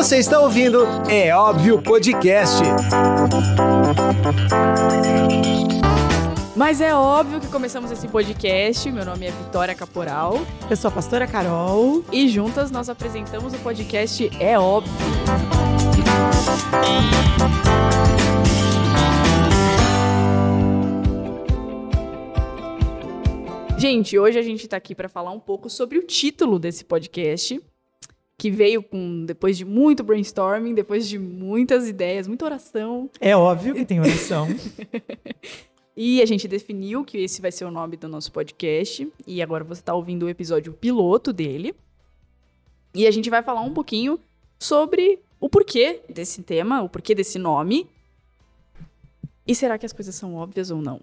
Você está ouvindo É Óbvio Podcast. Mas é óbvio que começamos esse podcast. Meu nome é Vitória Caporal. Eu sou a pastora Carol. E juntas nós apresentamos o podcast É Óbvio. Gente, hoje a gente está aqui para falar um pouco sobre o título desse podcast, que veio com depois de muito brainstorming, depois de muitas ideias, muita oração. É óbvio que tem oração. e a gente definiu que esse vai ser o nome do nosso podcast. E agora você está ouvindo o episódio piloto dele. E a gente vai falar um pouquinho sobre o porquê desse tema, o porquê desse nome. E será que as coisas são óbvias ou não?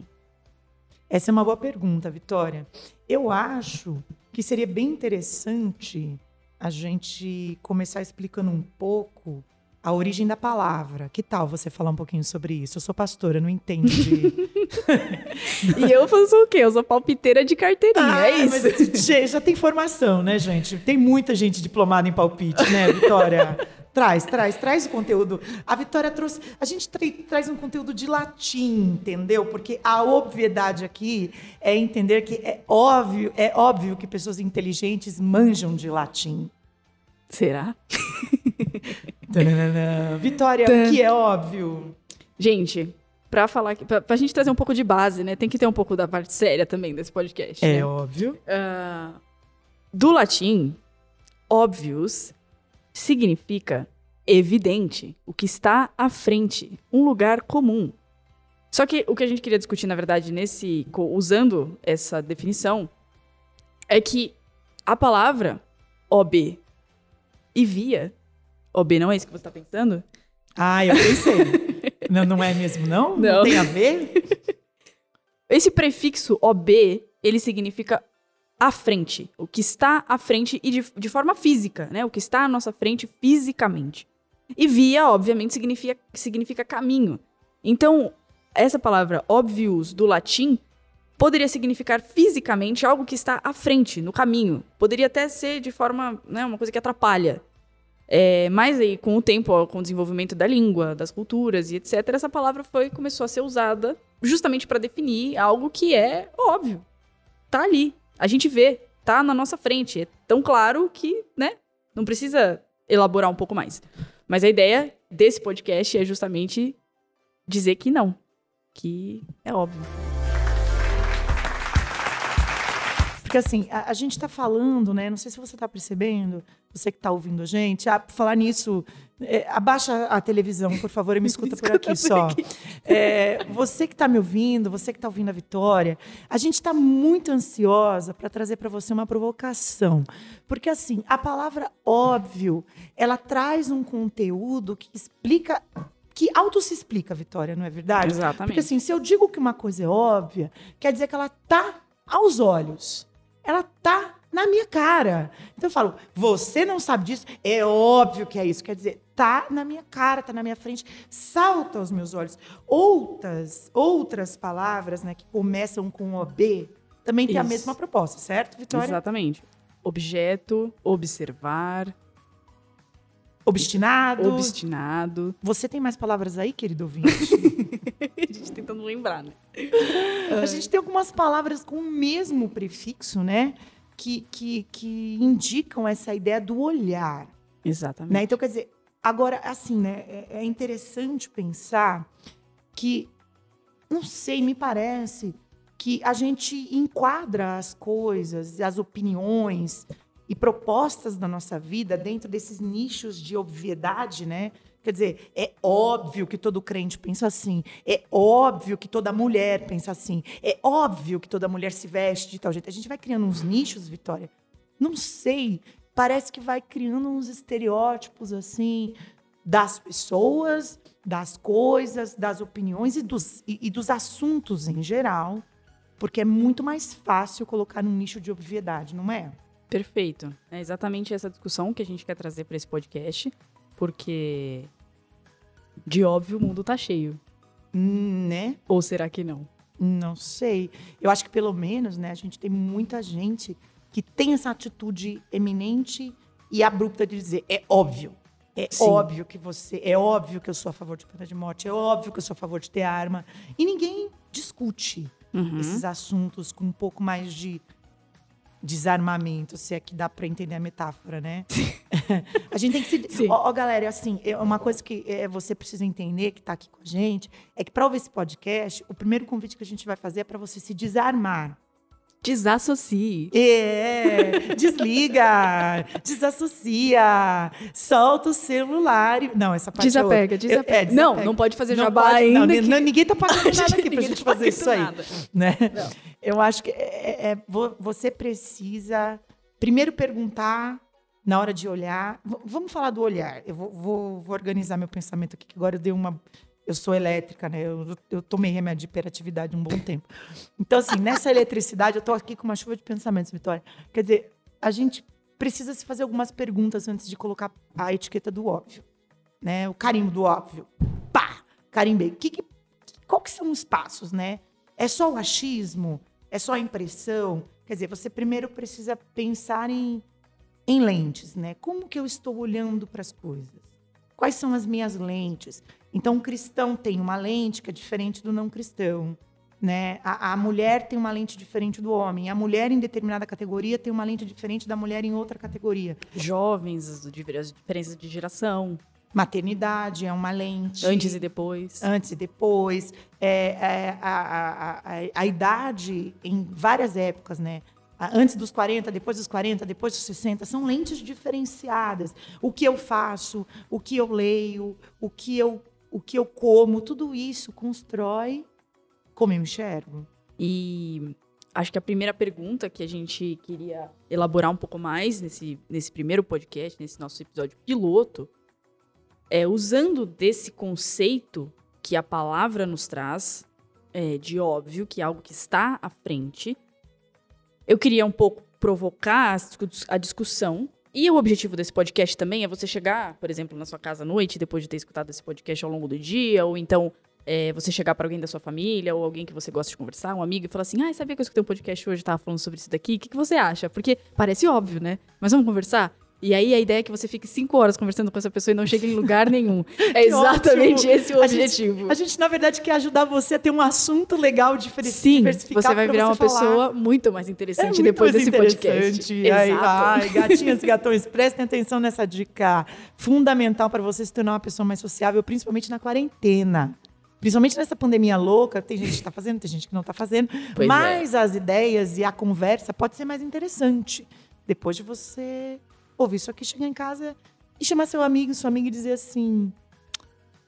Essa é uma boa pergunta, Vitória. Eu acho que seria bem interessante a gente começar explicando um pouco a origem da palavra. Que tal você falar um pouquinho sobre isso? Eu sou pastora, não entendo de... e eu faço o quê? Eu sou palpiteira de carteirinha, ah, é isso? Mas, já tem formação, né, gente? Tem muita gente diplomada em palpite, né, Vitória? Traz, traz, traz o conteúdo. A Vitória trouxe. A gente tra traz um conteúdo de latim, entendeu? Porque a obviedade aqui é entender que é óbvio, é óbvio que pessoas inteligentes manjam de latim. Será? Vitória, o que é óbvio? Gente, para falar para a gente trazer um pouco de base, né? Tem que ter um pouco da parte séria também desse podcast. É né? óbvio. Uh, do latim, óbvios significa evidente, o que está à frente, um lugar comum. Só que o que a gente queria discutir, na verdade, nesse usando essa definição, é que a palavra OB e via, OB não é isso que você está pensando? Ah, eu pensei. não, não é mesmo, não? não? Não tem a ver? Esse prefixo OB, ele significa à frente, o que está à frente e de, de forma física, né? O que está à nossa frente fisicamente. E via, obviamente, significa, significa caminho. Então, essa palavra obvious do latim poderia significar fisicamente algo que está à frente, no caminho. Poderia até ser de forma, né, uma coisa que atrapalha. É, mas aí, com o tempo, com o desenvolvimento da língua, das culturas e etc., essa palavra foi começou a ser usada justamente para definir algo que é óbvio. Tá ali, a gente vê, tá na nossa frente. É tão claro que, né, não precisa elaborar um pouco mais. Mas a ideia desse podcast é justamente dizer que não, que é óbvio. Porque assim, a, a gente está falando, né? Não sei se você está percebendo, você que está ouvindo a gente. Ah, falar nisso, é, abaixa a televisão, por favor, e me escuta, por aqui por só. Aqui. É, você que está me ouvindo, você que está ouvindo a Vitória, a gente está muito ansiosa para trazer para você uma provocação. Porque assim, a palavra óbvio, ela traz um conteúdo que explica que auto se explica, Vitória, não é verdade? Exatamente. Porque assim, se eu digo que uma coisa é óbvia, quer dizer que ela está aos olhos ela tá na minha cara. Então eu falo, você não sabe disso? É óbvio que é isso. Quer dizer, tá na minha cara, tá na minha frente, salta aos meus olhos. Outras, outras palavras, né, que começam com OB, também tem a mesma proposta, certo, Vitória? Exatamente. Objeto, observar, Obstinado. Obstinado. Você tem mais palavras aí, querido ouvinte? a gente tentando lembrar, né? A gente tem algumas palavras com o mesmo prefixo, né? Que, que, que indicam essa ideia do olhar. Exatamente. Né? Então, quer dizer, agora, assim, né? É, é interessante pensar que, não sei, me parece que a gente enquadra as coisas, as opiniões, e propostas da nossa vida dentro desses nichos de obviedade, né? Quer dizer, é óbvio que todo crente pensa assim, é óbvio que toda mulher pensa assim, é óbvio que toda mulher se veste de tal jeito. A gente vai criando uns nichos, Vitória. Não sei, parece que vai criando uns estereótipos assim das pessoas, das coisas, das opiniões e dos, e, e dos assuntos em geral, porque é muito mais fácil colocar num nicho de obviedade, não é? Perfeito. É exatamente essa discussão que a gente quer trazer para esse podcast, porque de óbvio o mundo tá cheio. Hum, né? Ou será que não? Não sei. Eu acho que pelo menos, né, a gente tem muita gente que tem essa atitude eminente e abrupta de dizer é óbvio. É Sim. óbvio que você. É óbvio que eu sou a favor de pena de morte. É óbvio que eu sou a favor de ter arma. E ninguém discute Uhum. esses assuntos com um pouco mais de desarmamento, se é que dá para entender a metáfora, né? a gente tem que se. Ó, ó, galera, assim, é uma coisa que é, você precisa entender que está aqui com a gente é que para ouvir esse podcast, o primeiro convite que a gente vai fazer é para você se desarmar. Desassocie. É, desliga, desassocia, solta o celular. e- Não, essa parte é. Desapega, Eu- desapega. é, Não, desapega. não pode fazer Não jabá pode- ainda. não, que- não, ninguém tá pagando nada aqui pra gente tá fazer isso aí. nada. Né? Não. Eu acho que é- é- vo- você precisa primeiro perguntar na hora de olhar. V- vamos falar do olhar. Eu vou, vou- vou organizar meu pensamento aqui, que agora eu dei uma. Eu sou elétrica, né? Eu, eu tomei remédio de hiperatividade um bom tempo. Então, assim, nessa eletricidade, eu tô aqui com uma chuva de pensamentos, Vitória. Quer dizer, a gente precisa se fazer algumas perguntas antes de colocar a etiqueta do óbvio. Né? O carimbo do óbvio. Pá! Carimbei. Que, que, qual que são os passos, né? É só o achismo? É só a impressão? Quer dizer, você primeiro precisa pensar em, em lentes, né? Como que eu estou olhando para as coisas? Quais são as minhas lentes? Então, o cristão tem uma lente que é diferente do não cristão. Né? A, a mulher tem uma lente diferente do homem. A mulher em determinada categoria tem uma lente diferente da mulher em outra categoria. Jovens, as diferenças de geração, Maternidade é uma lente. antes e depois. antes e depois, é, é, a, a, a, idade em várias épocas, né? Antes dos 40, depois dos 40, depois dos 60, são lentes diferenciadas. O que eu faço, o que eu leio, o que eu, o que eu como, tudo isso constrói como eu enxergo. E acho que a primeira pergunta que a gente queria elaborar um pouco mais nesse, nesse primeiro podcast, nesse nosso episódio piloto, é usando desse conceito que a palavra nos traz, é, de óbvio, que é algo que está à frente, eu queria um pouco provocar a discu- a discussão. E o objetivo desse podcast também é você chegar, por exemplo, na sua casa à noite, depois de ter escutado esse podcast ao longo do dia, ou então é, você chegar para alguém da sua família ou alguém que você gosta de conversar, um amigo, e falar assim: ah, sabia que eu escutei um podcast hoje, tava falando sobre isso daqui? O que, que você acha? Porque parece óbvio, né? Mas vamos conversar? E aí a ideia é que você fique cinco horas conversando com essa pessoa e não chegue em lugar nenhum. É exatamente esse o A gente- objetivo. A gente, na verdade, quer ajudar você a ter um assunto legal, diferen- Sim, você vai virar uma falar. pessoa muito mais É interessante muito depois mais desse podcast. interessante. Ai, Exato. ai, gatinhas e gatões, prestem atenção nessa dica fundamental para você se tornar uma pessoa mais sociável, principalmente na quarentena. Principalmente nessa pandemia louca, tem gente que está fazendo, tem gente que não está fazendo. Pois é. mas as ideias e a conversa pode ser mais interessante. Depois de você ouvir isso aqui, chegar em casa e chamar seu amigo, sua amiga e dizer assim: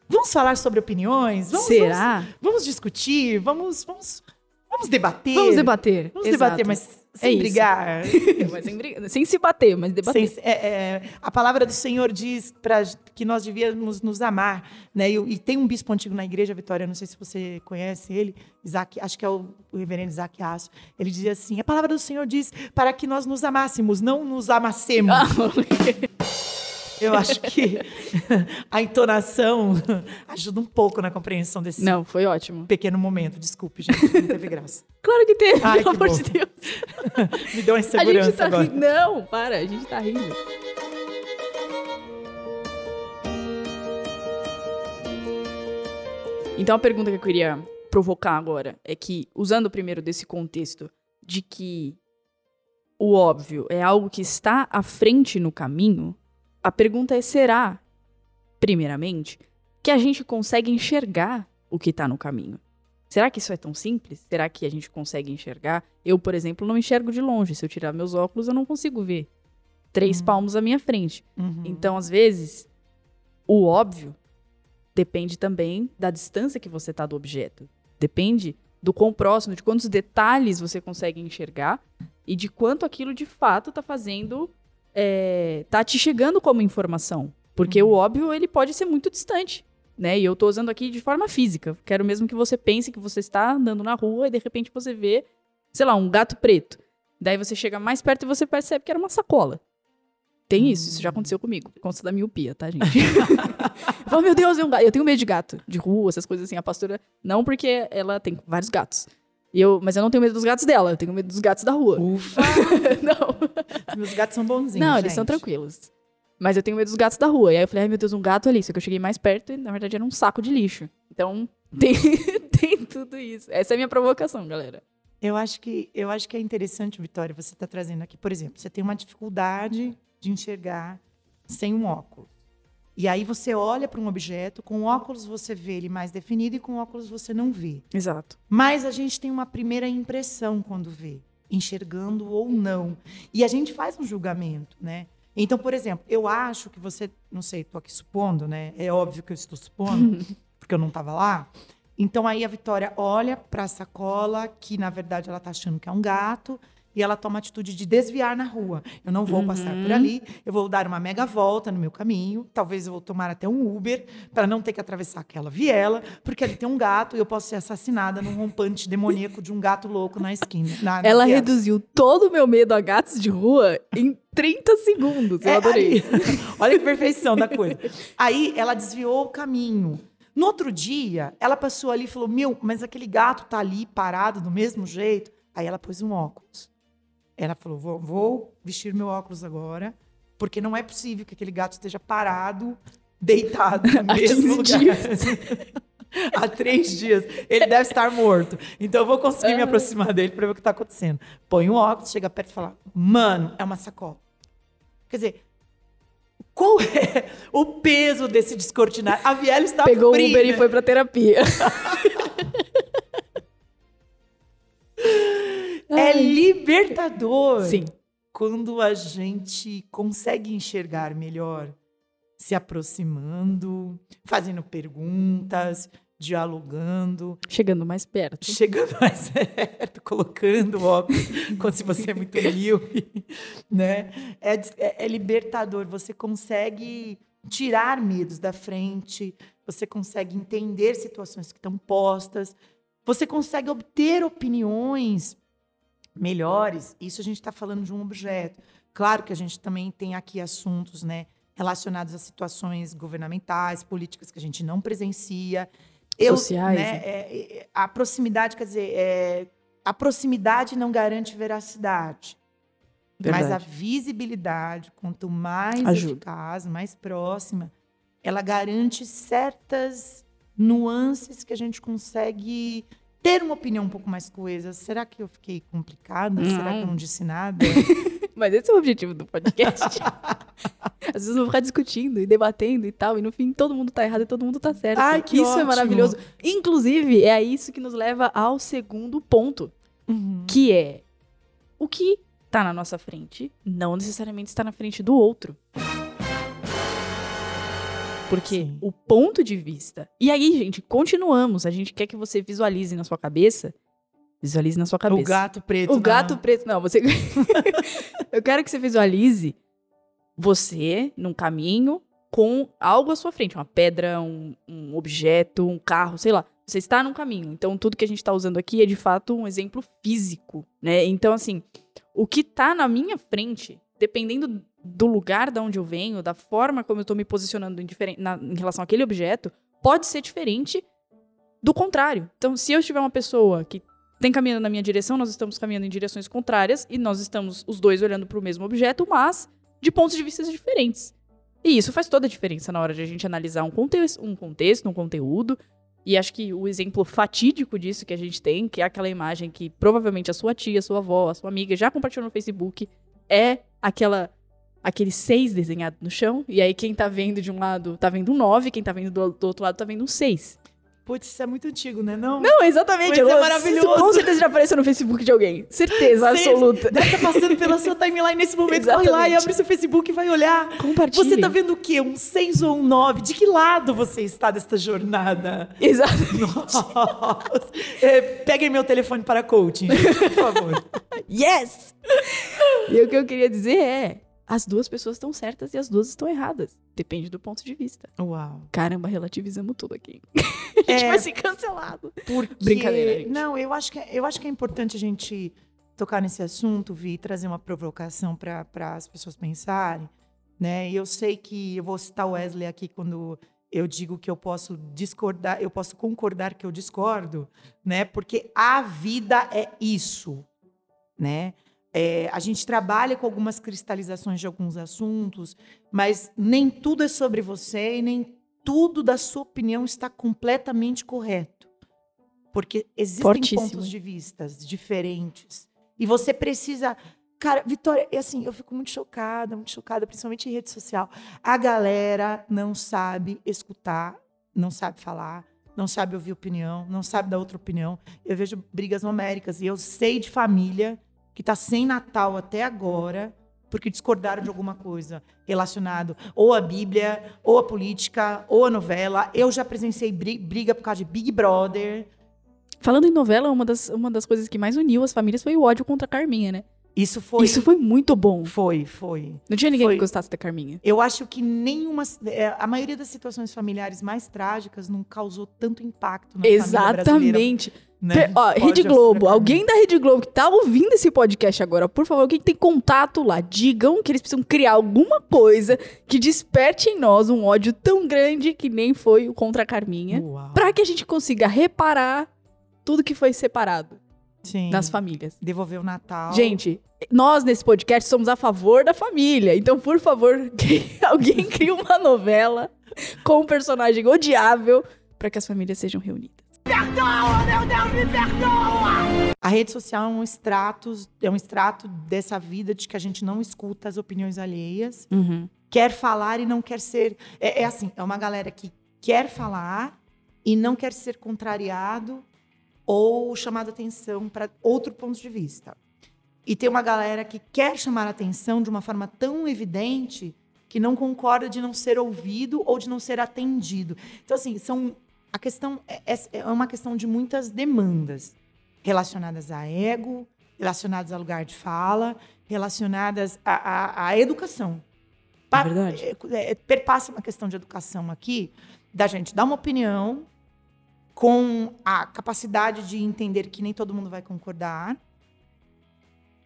vamos falar sobre opiniões? Vamos, Será? Vamos, vamos discutir? Vamos, vamos, vamos debater? Vamos debater. Vamos Exato. debater, mas sem isso. brigar. Mas sem, briga- sem se bater, mas debater. Sem- é, é, a palavra do Senhor diz pra, que nós devíamos nos amar. Né? E, e tem um bispo antigo na igreja, Vitória, não sei se você conhece ele, Isaac, acho que é o, o reverendo Isaac Aço. Ele dizia assim: a palavra do Senhor diz para que nós nos amássemos, não nos amassemos. Eu acho que a entonação ajuda um pouco na compreensão desse Não, foi ótimo. pequeno momento. Desculpe, gente, não teve graça. Claro que teve, Ai, pelo que amor bom. de Deus. Me deu uma A gente insegurança tá agora. rindo. Não, para, a gente tá rindo. Então a pergunta que eu queria provocar agora é que, usando primeiro desse contexto de que o óbvio é algo que está à frente no caminho, a pergunta é: será, primeiramente, que a gente consegue enxergar o que está no caminho? Será que isso é tão simples? Será que a gente consegue enxergar? Eu, por exemplo, não enxergo de longe. Se eu tirar meus óculos, eu não consigo ver três Uhum. palmos à minha frente. Uhum. Então, às vezes, o óbvio depende também da distância que você está do objeto. Depende do quão próximo, de quantos detalhes você consegue enxergar e de quanto aquilo de fato está fazendo, é, tá te chegando como informação. Porque o óbvio, ele pode ser muito distante. Né? E eu tô usando aqui de forma física. Quero mesmo que você pense que você está andando na rua e de repente você vê, sei lá, um gato preto. Daí você chega mais perto e você percebe que era uma sacola. Tem isso, isso já aconteceu comigo. Consta da miopia, tá, gente? eu falo, meu Deus, gato. Eu tenho medo de gato, de rua, essas coisas assim. A pastora, não porque ela tem vários gatos. E eu, mas eu não tenho medo dos gatos dela, eu tenho medo dos gatos da rua. Ufa! não, Meus gatos são bonzinhos. não, eles são gente. tranquilos. Mas eu tenho medo dos gatos da rua. E aí eu falei, ai meu Deus, um gato ali. Só que eu cheguei mais perto e na verdade era um saco de lixo. Então tem, tem tudo isso. Essa é a minha provocação, galera. Eu acho que eu acho que é interessante, Vitória, você está trazendo aqui, por exemplo, você tem uma dificuldade de enxergar sem um óculos. E aí você olha para um objeto, com óculos você vê ele mais definido e com óculos você não vê. Exato. Mas a gente tem uma primeira impressão quando vê, enxergando ou não. E a gente faz um julgamento, né? Então, por exemplo, eu acho que você, não sei, estou aqui supondo, né? É óbvio que eu estou supondo, porque eu não estava lá. Então aí a Vitória olha para a sacola, que na verdade ela está achando que é um gato, e ela toma a atitude de desviar na rua. Eu não vou uhum. passar por ali, eu vou dar uma mega volta no meu caminho, talvez eu vou tomar até um Uber para não ter que atravessar aquela viela, porque ali tem um gato e eu posso ser assassinada num rompante demoníaco de um gato louco na esquina. Na, ela reduziu todo o meu medo a gatos de rua em 30 segundos. Eu é, adorei. Aí, olha que perfeição da coisa. Aí ela desviou o caminho. No outro dia, ela passou ali e falou: Meu, mas aquele gato tá ali parado do mesmo jeito. Aí ela pôs um óculos. Ela falou: vou, vou vestir meu óculos agora, porque não é possível que aquele gato esteja parado, deitado no mesmo lugar. Há três dias. Ele deve estar morto. Então eu vou conseguir me aproximar dele para ver o que está acontecendo. Põe um óculos, chega perto e fala: Mano, é uma sacola. Quer dizer, qual é o peso desse descortinar? A Viela está Pegou o Uber e foi para terapia. Libertador. Sim. Quando a gente consegue enxergar melhor, se aproximando, fazendo perguntas, dialogando. Chegando mais perto. Chegando mais perto, colocando óculos, como se você é muito humilde, né? É, é, é, libertador, você consegue tirar medos da frente, você consegue entender situações que estão postas, você consegue obter opiniões melhores, isso a gente está falando de um objeto. Claro que a gente também tem aqui assuntos né, relacionados a situações governamentais, políticas que a gente não presencia. Eu, Sociais. Né, né? É, é, a proximidade, quer dizer, é, a proximidade não garante veracidade. Verdade. Mas a visibilidade, quanto mais Ajuda. eficaz, mais próxima, ela garante certas nuances que a gente consegue ter uma opinião um pouco mais coesa. Será que eu fiquei complicada? Não. Será que eu não disse nada? Mas esse é o objetivo do podcast. Às vezes vão ficar discutindo e debatendo e tal, e no fim todo mundo tá errado e todo mundo tá certo. Ai, que isso ótimo. é maravilhoso. Inclusive, é isso que nos leva ao segundo ponto, uhum. que é o que tá na nossa frente não necessariamente está na frente do outro. Porque Sim. o ponto de vista. E aí, gente, continuamos. A gente quer que você visualize na sua cabeça. Visualize na sua cabeça. O gato preto. O não. gato preto. Não, você. Eu quero que você visualize você num caminho com algo à sua frente. Uma pedra, um, um objeto, um carro, sei lá. Você está num caminho. Então, tudo que a gente está usando aqui é de fato um exemplo físico, né? Então, assim, o que está na minha frente, dependendo do lugar de onde eu venho, da forma como eu estou me posicionando em, na, em relação àquele objeto, pode ser diferente do contrário. Então, se eu tiver uma pessoa que tem caminhando na minha direção, nós estamos caminhando em direções contrárias e nós estamos os dois olhando para o mesmo objeto, mas de pontos de vista diferentes. E isso faz toda a diferença na hora de a gente analisar um, conte um contexto, um conteúdo. E acho que o exemplo fatídico disso que a gente tem, que é aquela imagem que provavelmente a sua tia, a sua avó, a sua amiga já compartilhou no Facebook, é aquela aquele 6 desenhado no chão, e aí quem tá vendo de um lado tá vendo um 9, quem tá vendo do, do outro lado tá vendo um 6. Putz, isso é muito antigo, né? Não, não exatamente. Isso é maravilhoso. Isso com certeza já apareceu no Facebook de alguém. Certeza Sim, absoluta. Deve estar tá passando pela sua timeline nesse momento. Exatamente. Vai lá e abre seu Facebook e vai olhar. Compartilhe. Você tá vendo o quê? Um 6 ou um 9? De que lado você está desta jornada? Exatamente. Nossa. É, peguem meu telefone para coaching, por favor. yes! E o que eu queria dizer é as duas pessoas estão certas e as duas estão erradas. Depende do ponto de vista. Uau. Caramba, relativizamos tudo aqui. a gente é, vai ser cancelado. Porque... Brincadeira, gente. Não, eu acho, que, é, eu acho que é importante a gente tocar nesse assunto, vir trazer uma provocação para as pessoas pensarem. Né? E eu sei que eu vou citar o Wesley aqui quando eu digo que eu posso discordar, eu posso concordar que eu discordo, né? Porque a vida é isso, né? É, a gente trabalha com algumas cristalizações de alguns assuntos, mas nem tudo é sobre você e nem tudo da sua opinião está completamente correto. Porque existem Fortíssimo. pontos de vistas diferentes. E você precisa. Cara, Vitória, assim, eu fico muito chocada, muito chocada, principalmente em rede social. A galera não sabe escutar, não sabe falar, não sabe ouvir opinião, não sabe dar outra opinião. Eu vejo brigas homéricas e eu sei de família que está sem Natal até agora porque discordaram de alguma coisa relacionado ou à Bíblia, ou à política, ou à novela. Eu já presenciei bri- briga por causa de Big Brother. Falando em novela, uma das, uma das coisas que mais uniu as famílias foi o ódio contra a Carminha, né? Isso foi. Isso foi muito bom. Foi, foi. Não tinha ninguém Foi. que gostasse da Carminha. Eu acho que nenhuma. é, A maioria das situações familiares mais trágicas não causou tanto impacto na. Exatamente. né? Ó, Rede Globo, alguém da Rede Globo que tá ouvindo esse podcast agora, por favor, alguém que tem contato lá, digam que eles precisam criar alguma coisa que desperte em nós um ódio tão grande que nem foi o contra a Carminha, Uau. pra que a gente consiga reparar tudo que foi separado Sim. nas famílias. Devolver o Natal. Gente, nós nesse podcast somos a favor da família. Então, por favor, que alguém crie uma novela com um personagem odiável para que as famílias sejam reunidas. A rede social é um extrato, é um extrato dessa vida de que a gente não escuta as opiniões alheias, quer falar e não quer ser. É, é assim, é uma galera que quer falar e não quer ser contrariado ou chamado atenção para outro ponto de vista. E tem uma galera que quer chamar a atenção de uma forma tão evidente que não concorda de não ser ouvido ou de não ser atendido. Então, assim, são a questão é, é- é uma questão de muitas demandas relacionadas a ego, relacionadas a lugar de fala, relacionadas à, à- à educação. Pa- verdade. é, é, perpassa uma questão de educação aqui, da gente dar uma opinião com a capacidade de entender que nem todo mundo vai concordar.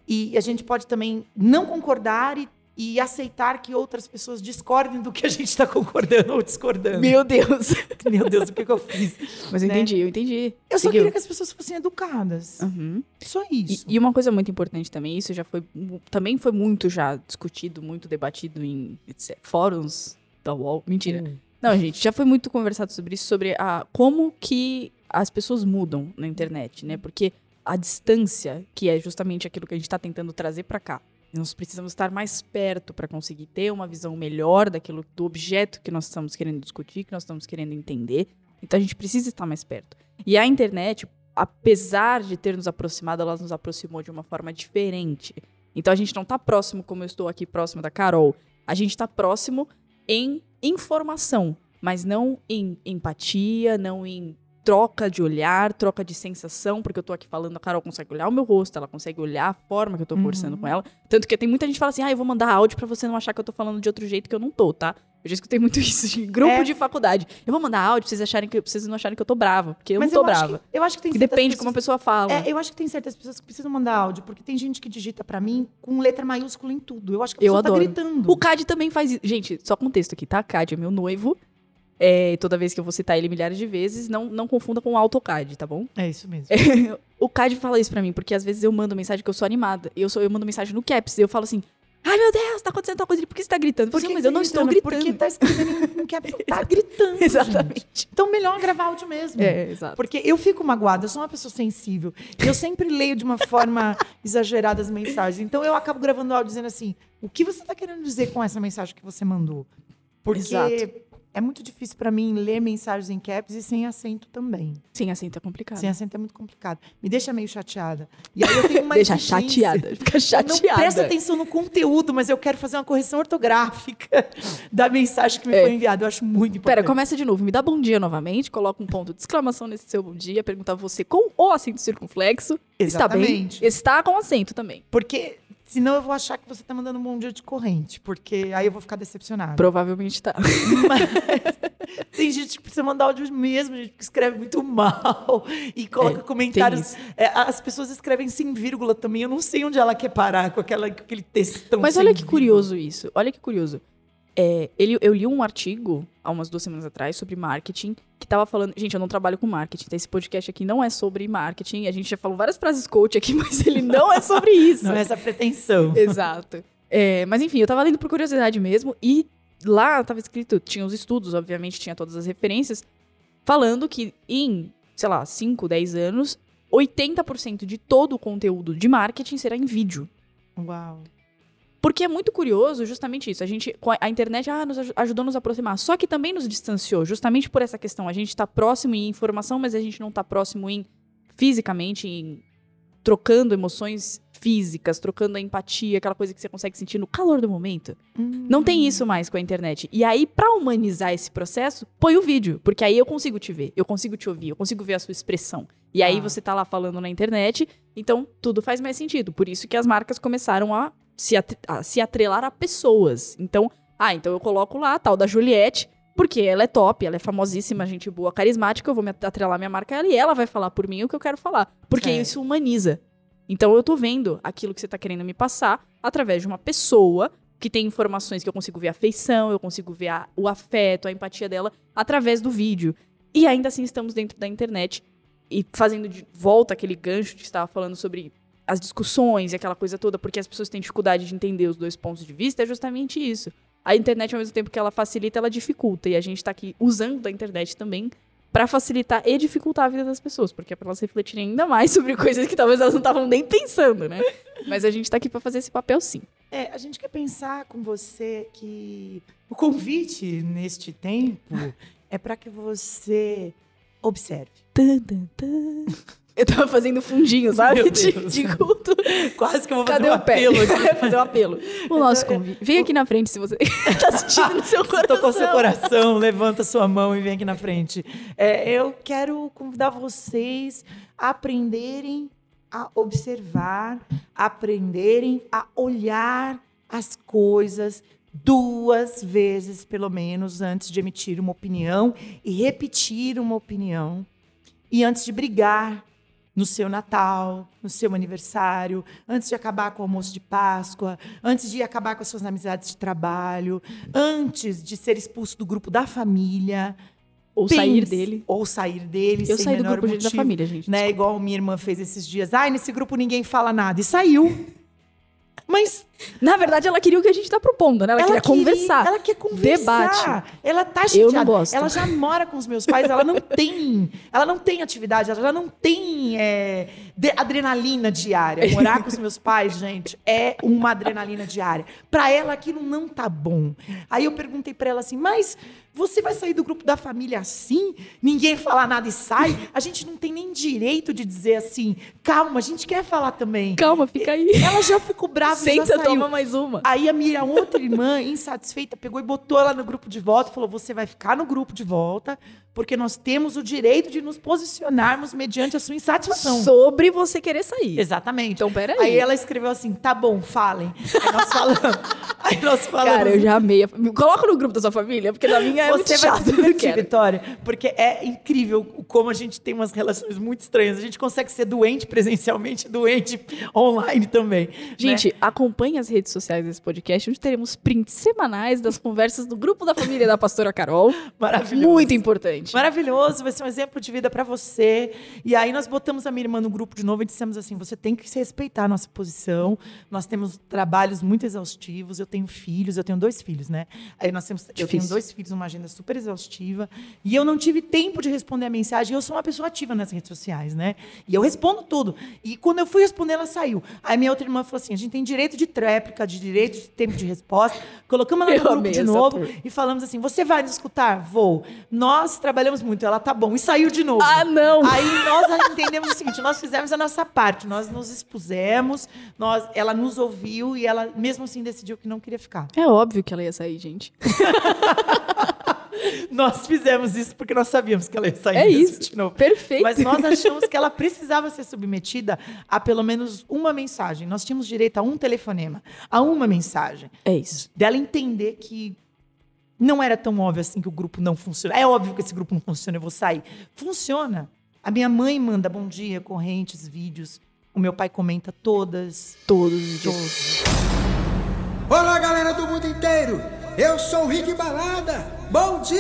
E a gente pode também não concordar e, e aceitar que outras pessoas discordem do que a gente está concordando ou discordando. Meu Deus. Meu Deus, o que, que eu fiz? Mas eu Né? entendi, eu entendi. Eu só Seguiu. queria que as pessoas fossem educadas. Uhum. Só E, isso. e uma coisa muito importante também, isso já foi também foi muito já discutido, muito debatido em etc, fóruns da UOL. Mentira. Hum. Não, gente, já foi muito conversado sobre isso, sobre a, como que as pessoas mudam na internet, né? Porque a distância, que é justamente aquilo que a gente está tentando trazer para cá, nós precisamos estar mais perto para conseguir ter uma visão melhor daquilo, do objeto que nós estamos querendo discutir, que nós estamos querendo entender. Então a gente precisa estar mais perto. E a internet, apesar de ter nos aproximado, ela nos aproximou de uma forma diferente. Então a gente não está próximo como eu estou aqui próximo da Carol. A gente está próximo em informação, mas não em empatia, não em troca de olhar, troca de sensação, porque eu tô aqui falando, a Carol consegue olhar o meu rosto, ela consegue olhar a forma que eu tô Uhum. conversando com ela. Tanto que tem muita gente que fala assim, ah, eu vou mandar áudio pra você não achar que eu tô falando de outro jeito que eu não tô, tá? Eu já escutei muito isso de grupo É. de faculdade. Eu vou mandar áudio pra vocês acharem que vocês não acharem que eu tô brava, porque eu Mas não tô eu acho brava. que- eu acho que tem Que certas depende de como a pessoas- pessoa fala. É, eu acho que tem certas pessoas que precisam mandar áudio, porque tem gente que digita pra mim com letra maiúscula em tudo. Eu acho que a Eu pessoa adoro. tá gritando. O Cad também faz isso. Gente, só contexto aqui, tá? Cad é meu noivo. É, toda vez que eu vou citar ele milhares de vezes, não, não confunda com o AutoCAD, tá bom? É isso mesmo. O Cad fala isso pra mim, porque às vezes eu mando mensagem que eu sou animada. Eu, sou, eu mando mensagem no Caps, e eu falo assim, ai meu Deus, tá acontecendo tal coisa. Por que você tá gritando? Eu falo, assim, mas eu não estou gritando. Porque tá escrevendo em caps, tá gritando. gente. Exatamente. Então, melhor gravar áudio mesmo. É, exato. Porque eu fico magoada, eu sou uma pessoa sensível. E eu sempre leio de uma forma exagerada as mensagens. Então eu acabo gravando áudio dizendo assim: o que você está querendo dizer com essa mensagem que você mandou? Porque Exato. É muito difícil para mim ler mensagens em caps e sem acento também. Sim, assim tá complicado. Sem acento é muito complicado. Me deixa meio chateada. E aí eu tenho uma Deixa exigência. chateada. Fica Eu chateada. não presto atenção no conteúdo, mas eu quero fazer uma correção ortográfica da mensagem que me É. foi enviada. Eu acho muito importante. Pera, começa de novo. Me dá bom dia novamente. Coloca um ponto de exclamação nesse seu bom dia. Pergunta você com o acento circunflexo. Está bem? Exatamente. Está com acento também. Porque senão eu vou achar que você tá mandando um bom dia de corrente, porque aí eu vou ficar decepcionada. Provavelmente tá. Mas tem gente que precisa mandar áudio mesmo, gente que escreve muito mal e coloca É, comentários. É, as pessoas escrevem sem vírgula também. Eu não sei onde ela quer parar com, aquela, com aquele textão Mas olha que vírgula. curioso isso. Olha que curioso. É, ele, eu li um artigo há umas duas semanas atrás sobre marketing que tava falando. Gente, eu não trabalho com marketing, então esse podcast aqui não é sobre marketing. A gente já falou várias frases coach aqui, mas ele não é sobre isso. Não é essa pretensão. Exato. É, mas enfim, eu tava lendo por curiosidade mesmo e lá tava escrito, tinha os estudos, obviamente, tinha todas as referências, falando que em, sei lá, 5, 10 anos, 80% de todo o conteúdo de marketing será em vídeo. Uau. Porque é muito curioso justamente isso. A gente, a, internet, ah, nos aj- ajudou a nos aproximar. Só que também nos distanciou, justamente por essa questão. A gente tá próximo em informação, mas a gente não tá próximo em fisicamente, em trocando emoções físicas, trocando a empatia, aquela coisa que você consegue sentir no calor do momento. Não tem isso mais com a internet. E aí, pra humanizar esse processo, põe o vídeo. Porque aí eu consigo te ver, eu consigo te ouvir, eu consigo ver a sua expressão. E aí Ah. você tá lá falando na internet, então tudo faz mais sentido. Por isso que as marcas começaram a se, a se atrelar a pessoas. Então, ah, então eu coloco lá a tal da Juliette, porque ela é top, ela é famosíssima, gente boa, carismática, eu vou me atrelar minha marca a ela e ela vai falar por mim o que eu quero falar. Porque Certo. isso humaniza. Então eu tô vendo aquilo que você tá querendo me passar através de uma pessoa que tem informações que eu consigo ver a afeição, eu consigo ver a- o afeto, a empatia dela através do vídeo. E ainda assim estamos dentro da internet e fazendo de volta aquele gancho que estava falando sobre as discussões e aquela coisa toda, porque as pessoas têm dificuldade de entender os dois pontos de vista, é justamente isso. A internet, ao mesmo tempo que ela facilita, ela dificulta. E a gente tá aqui usando a internet também pra facilitar e dificultar a vida das pessoas, porque é pra elas refletirem ainda mais sobre coisas que talvez elas não estavam nem pensando, né? Mas a gente tá aqui pra fazer esse papel sim. É, a gente quer pensar com você que o convite neste tempo é para que você observe. Tan, tan, tan. Eu tava fazendo fundinho, sabe? De, de culto. Quase que eu vou fazer Cadê um o pé? apelo aqui. fazer um apelo. O nosso convite. Vem aqui na frente se você tá sentindo no seu coração. Tocou seu coração, levanta sua mão e vem aqui na frente. É, eu quero convidar vocês a aprenderem a observar, aprenderem a olhar as coisas duas vezes, pelo menos, antes de emitir uma opinião e repetir uma opinião. E antes de brigar no seu Natal, no seu aniversário, antes de acabar com o almoço de Páscoa, antes de acabar com as suas amizades de trabalho, antes de ser expulso do grupo da família. Ou pense- sair dele. Ou sair dele. Eu saí do grupo de- da motivo, família, gente. Né? Igual minha irmã fez esses dias. Ai, nesse grupo ninguém fala nada. E saiu. Mas Na verdade, ela queria o que a gente tá propondo, né? Ela, queria conversar. Ela quer conversar. Debate. Ela tá Eu chateada. não gosto. Ela já mora com os meus pais. Ela não tem. Ela não tem atividade. Ela já não tem é, de- adrenalina diária. Morar com os meus pais, gente, é uma adrenalina diária. Pra ela, aquilo não tá bom. Aí eu perguntei pra ela assim, mas você vai sair do grupo da família assim? Ninguém fala nada e sai? A gente não tem nem direito de dizer assim, calma, a gente quer falar também. Calma, fica aí. Ela já ficou brava e já Senta, saiu. Toma mais uma. Aí a minha outra irmã, insatisfeita, pegou e botou ela no grupo de volta e falou: você vai ficar no grupo de volta, porque nós temos o direito de nos posicionarmos mediante a sua insatisfação. Sobre você querer sair. Exatamente. Então, peraí. Aí ela escreveu assim: tá bom, falem. Aí nós falamos. Aí nós falamos. Cara, eu já amei. Coloca no grupo da sua família, porque na minha é muito Você vai chato. divertir, quero. Vitória, porque é incrível como a gente tem umas relações muito estranhas. A gente consegue ser doente presencialmente, doente online também. né? Gente, acompanhe as redes sociais desse podcast, onde teremos prints semanais das conversas do grupo da família da pastora Carol. Maravilhoso. Muito importante. Maravilhoso, vai ser um exemplo de vida pra você. E aí nós botamos a minha irmã no grupo de novo e dissemos assim: você tem que se respeitar a nossa posição. Nós temos trabalhos muito exaustivos. Eu tenho filhos, eu tenho dois filhos, né? Aí nós temos, eu tenho Difícil. dois filhos, uma agenda super exaustiva. E eu não tive tempo de responder a mensagem. Eu sou uma pessoa ativa nas redes sociais, né? E eu respondo tudo. E quando eu fui responder, ela saiu. Aí minha outra irmã falou assim: a gente tem direito de tréplica, de direito de tempo de resposta. Colocamos ela Eu no grupo de novo turma. e falamos assim: você vai nos escutar? Vou. Nós trabalhamos muito. Ela tá bom. E saiu de novo. Ah, não! Aí nós entendemos o seguinte: nós fizemos a nossa parte, nós nos expusemos, nós, ela nos ouviu e ela, mesmo assim, decidiu que não queria ficar. É óbvio que ela ia sair, gente. Nós fizemos isso porque nós sabíamos que ela ia sair É isso. de novo. Perfeito. Mas nós achamos que ela precisava ser submetida a pelo menos uma mensagem. Nós tínhamos direito a um telefonema, a uma mensagem. É isso. Dela entender que não era tão óbvio assim que o grupo não funciona. É óbvio que esse grupo não funciona, eu vou sair. Funciona. A minha mãe manda bom dia, correntes, vídeos. O meu pai comenta todas. Todos os dias. Todos. Olá, galera do mundo inteiro! Eu sou o Rick Balada. Bom dia!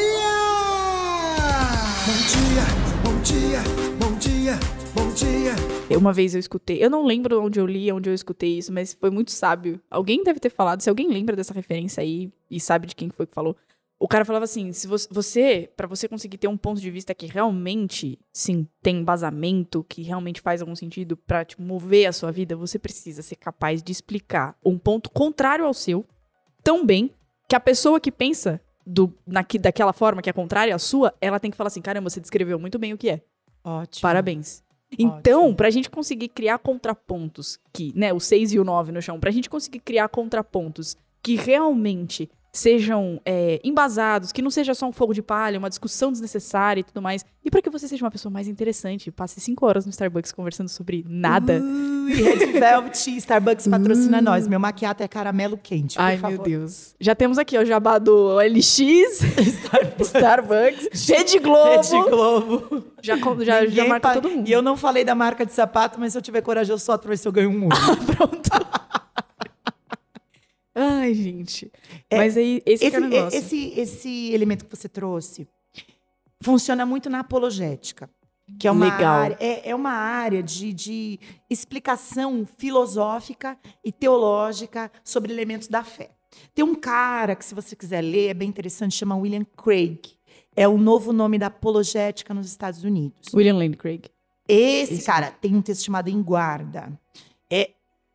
Bom dia, bom dia, bom dia, bom dia. Uma vez eu escutei, eu não lembro onde eu li, onde eu escutei isso, mas foi muito sábio. Alguém deve ter falado, se alguém lembra dessa referência aí e sabe de quem foi que falou. O cara falava assim: se você, para você conseguir ter um ponto de vista que realmente, sim, tem embasamento, que realmente faz algum sentido para te mover a sua vida, você precisa ser capaz de explicar um ponto contrário ao seu tão bem que a pessoa que pensa do, naqui, daquela forma que é contrária à sua, ela tem que falar assim: caramba, você descreveu muito bem o que é. Ótimo. Parabéns. Então, Ótimo. pra gente conseguir criar contrapontos que, né, o 6 e o 9 no chão, pra gente conseguir criar contrapontos que realmente sejam é, embasados, que não seja só um fogo de palha, uma discussão desnecessária e tudo mais, e pra que você seja uma pessoa mais interessante, passe cinco horas no Starbucks conversando sobre nada. Ui, Red Velvet, Starbucks patrocina nós. Meu maquiato é caramelo quente, Ai, favor. meu Deus. Já temos aqui o jabá do LX, Starbucks, Rede Globo. Rede Globo. Já, já, já marca pa- todo mundo. E eu não falei da marca de sapato, mas se eu tiver pra ver se eu ganho um mundo. Pronto. Ai, gente. É, Mas aí, esse, que é esse, o negócio. esse, esse elemento que você trouxe funciona muito na apologética. Que é uma Legal. área, é, é uma área de, de explicação filosófica e teológica sobre elementos da fé. Tem um cara que, se você quiser ler, é bem interessante, chama William Craig. É o novo nome da apologética nos Estados Unidos. William Lane Craig. Esse Esse cara tem um texto chamado Em Guarda. É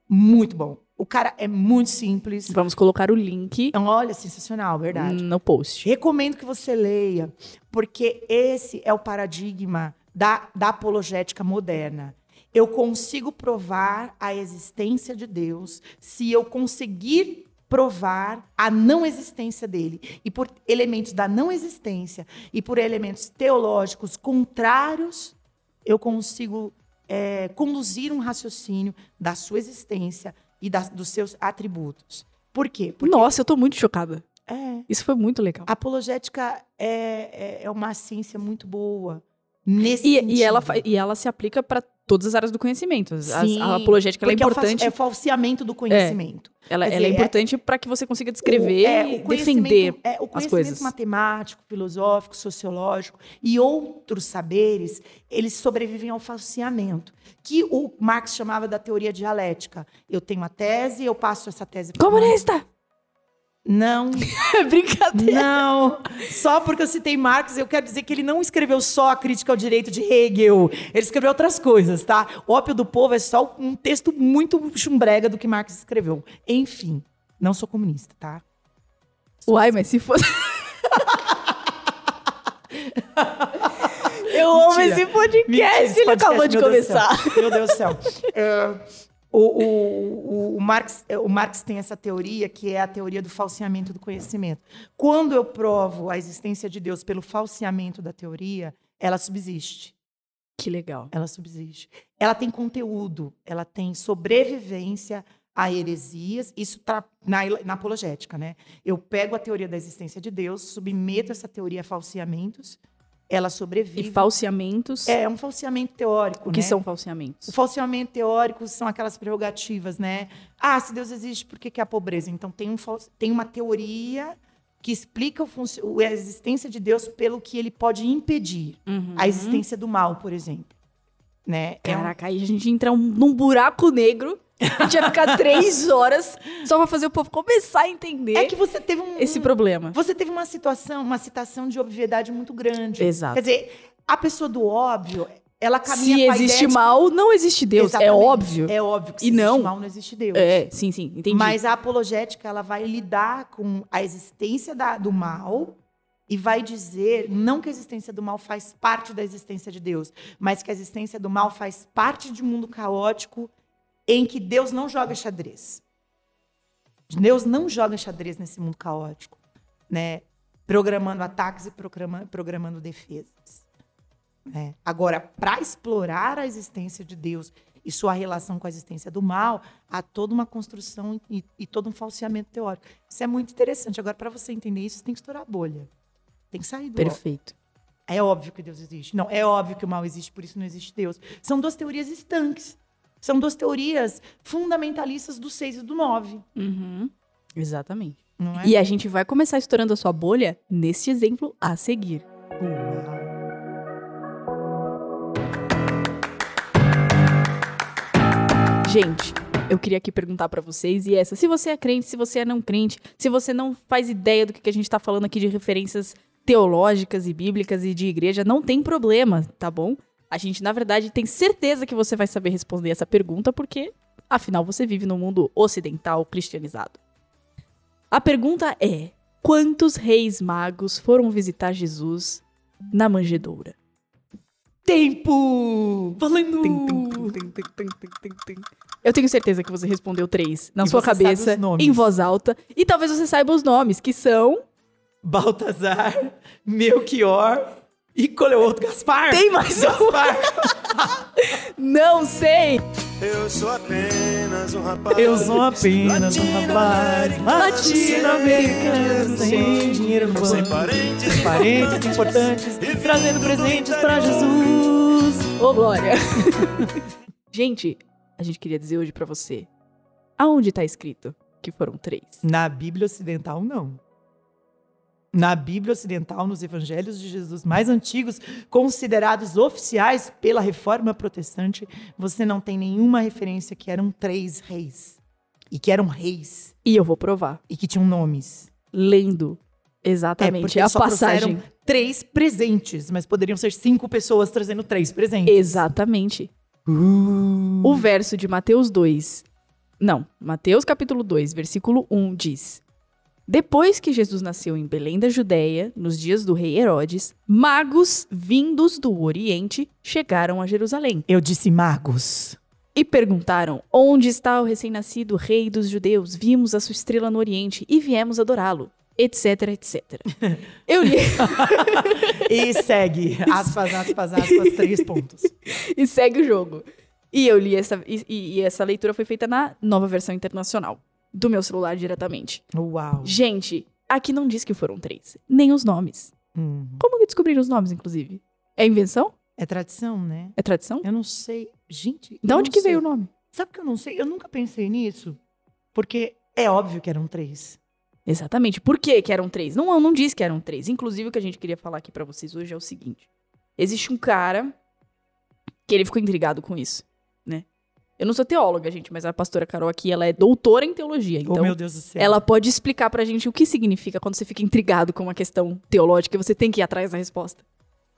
muito bom. O cara é muito simples. Vamos colocar o link Olha, sensacional, verdade. no post. Recomendo que você leia, porque esse é o paradigma da, da apologética moderna. Eu consigo provar a existência de Deus se eu conseguir provar a não existência dele. E por elementos da não existência e por elementos teológicos contrários, eu consigo é, conduzir um raciocínio da sua existência e das- dos seus atributos. Por quê? Porque Nossa, eu tô muito chocada. é, Isso foi muito legal. a apologética é, é, é uma ciência muito boa nesse E, sentido. e, ela, e ela se aplica pra todas as áreas do conhecimento. As- as- Sim, a apologética é o importante. É o falseamento do conhecimento. ela, quer ela é dizer, é- importante pra que você consiga descrever O- é, e o defender. é, o as conhecimento coisas. matemático, filosófico, sociológico e outros saberes, eles sobrevivem ao falseamento, que o Marx chamava da teoria dialética. Eu tenho a tese, eu passo essa tese pra Comunista! Não, Brincadeira. Não, só porque eu citei Marx, eu quero dizer que ele não escreveu só a crítica ao direito de Hegel, ele escreveu outras coisas, tá? O Ópio do Povo é só um texto muito chumbrega do que Marx escreveu. Enfim, não sou comunista, tá? Uai, mas se fosse. Eu amo Mentira. esse podcast, Mentira, ele podcast, acabou de começar. Meu Deus do céu. É, o, o, o, Marx, o Marx tem essa teoria que é a teoria do falseamento do conhecimento. Quando eu provo a existência de Deus pelo falseamento da teoria, ela subsiste. Que legal. ela subsiste. Ela tem conteúdo, ela tem sobrevivência a heresias, isso tá na, na apologética, né? Eu pego a teoria da existência de Deus, submeto essa teoria a falseamentos, ela sobrevive. E falseamentos. É um falseamento teórico, o que né? são falseamentos? O falseamento teórico são aquelas prerrogativas, né? Ah, se Deus existe, por que, que há pobreza? Então tem, um, tem uma teoria que explica o a existência de Deus pelo que ele pode impedir. Uhum. A existência do mal, por exemplo. Né? É um- Caraca, aí a gente entra um- num buraco negro. A gente vai ficar três horas só pra fazer o povo começar a entender É que você teve um, esse um- problema. Você teve uma situação, uma citação de obviedade muito grande. Exato. Quer dizer, a pessoa do óbvio, ela caminha Se existe de- mal, não existe Deus. É Exatamente. óbvio. É óbvio que E se não. existe mal, não existe Deus. É, sim, sim, entendi. Mas a apologética, ela vai lidar com a existência da- do mal e vai dizer, não que a existência do mal faz parte da existência de Deus, mas que a existência do mal faz parte de um mundo caótico em que Deus não joga xadrez. Deus não joga xadrez nesse mundo caótico, né? Programando ataques e programa- programando defesas. né? Agora, para explorar a existência de Deus e sua relação com a existência do mal, há toda uma construção e, e todo um falseamento teórico. Isso é muito interessante. Agora, para você entender isso, tem que estourar a bolha. Tem que sair do óbvio. Perfeito. É óbvio que Deus existe. Não, é óbvio que o mal existe, por isso não existe Deus. São duas teorias estanques. São duas teorias fundamentalistas do 6 e do 9. Uhum. Exatamente. É? E a gente vai começar estourando a sua bolha neste exemplo a seguir. Uau. Gente, eu queria aqui perguntar pra vocês e essa, se você é crente, se você é não crente, se você não faz ideia do que que a gente tá falando aqui de referências teológicas e bíblicas e de igreja, não tem problema, tá bom? A gente, na verdade, tem certeza que você vai saber responder essa pergunta, porque, afinal, você vive no mundo ocidental cristianizado. A pergunta é: quantos reis magos foram visitar Jesus na manjedoura? Tempo! Valendo! Tem, tem, tem, Eu tenho certeza que você respondeu três na e sua cabeça, em voz alta. E talvez você saiba os nomes, que são. Baltazar, Melchior e qual é o outro? Gaspar! Tem mais um? Gaspar! Não sei! Eu sou apenas um rapaz. Eu sou apenas um rapaz latino-americano sem dinheiro no Sem banco. parentes. Parentes importantes trazendo presentes pra Jesus. Ô, Glória! gente, a gente queria dizer hoje pra você: aonde tá escrito que foram três? Na Bíblia Ocidental, não. Na Bíblia Ocidental, nos evangelhos de Jesus mais antigos, considerados oficiais pela reforma protestante, você não tem nenhuma referência que eram três reis. E que eram reis. E eu vou provar. E que tinham nomes. Lendo É, exatamente porque a eles só passagem. três presentes, mas poderiam ser cinco pessoas trazendo três presentes. Exatamente. Uh. O verso de Mateus 2. Não, Mateus capítulo 2, versículo 1 diz: Depois que Jesus nasceu em Belém da Judéia, nos dias do rei Herodes, magos vindos do Oriente chegaram a Jerusalém Eu disse magos. e perguntaram: Onde está o recém-nascido rei dos judeus? Vimos a sua estrela no Oriente e viemos adorá-lo. Etc, etc. Eu li E segue. Aspas, aspas, aspas, três pontos. e segue o jogo. E eu li essa. E, e- e essa leitura foi feita na nova versão internacional. Do meu celular diretamente. Uau. Gente, aqui não diz que foram três. Nem os nomes. Hum. Como que descobriram os nomes, inclusive? É invenção? É tradição, né? É tradição? Eu não sei. Gente. Da eu onde que sei. veio o nome? Sabe que eu não sei? Eu nunca pensei nisso. Porque é óbvio que eram três. Exatamente. Por que que eram três? Não, não diz que eram três. Inclusive, o que a gente queria falar aqui pra vocês hoje é o seguinte. Existe um cara que ele ficou intrigado com isso? Eu não sou teóloga, gente, mas a pastora Carol aqui, ela é doutora em teologia. oh, Então, meu Deus do céu. ela pode explicar pra gente o que significa quando você fica intrigado com uma questão teológica e você tem que ir atrás da resposta.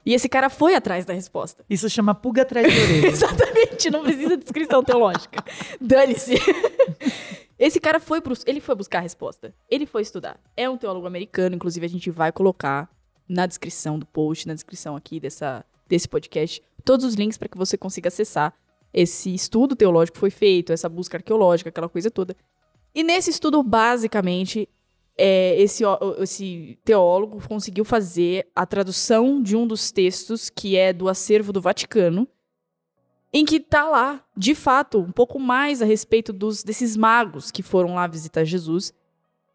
E esse cara foi atrás da resposta. Isso chama pulga atrás de orelha. Exatamente, não precisa de descrição teológica. Dane-se. Esse cara foi, pro, ele foi buscar a resposta. Ele foi estudar. É um teólogo americano, inclusive a gente vai colocar na descrição do post, na descrição aqui dessa, desse podcast, todos os links para que você consiga acessar esse estudo teológico foi feito, essa busca arqueológica, aquela coisa toda. E nesse estudo, basicamente, é, esse, esse teólogo conseguiu fazer a tradução de um dos textos que é do acervo do Vaticano, em que tá lá, de fato, um pouco mais a respeito dos desses magos que foram lá visitar Jesus.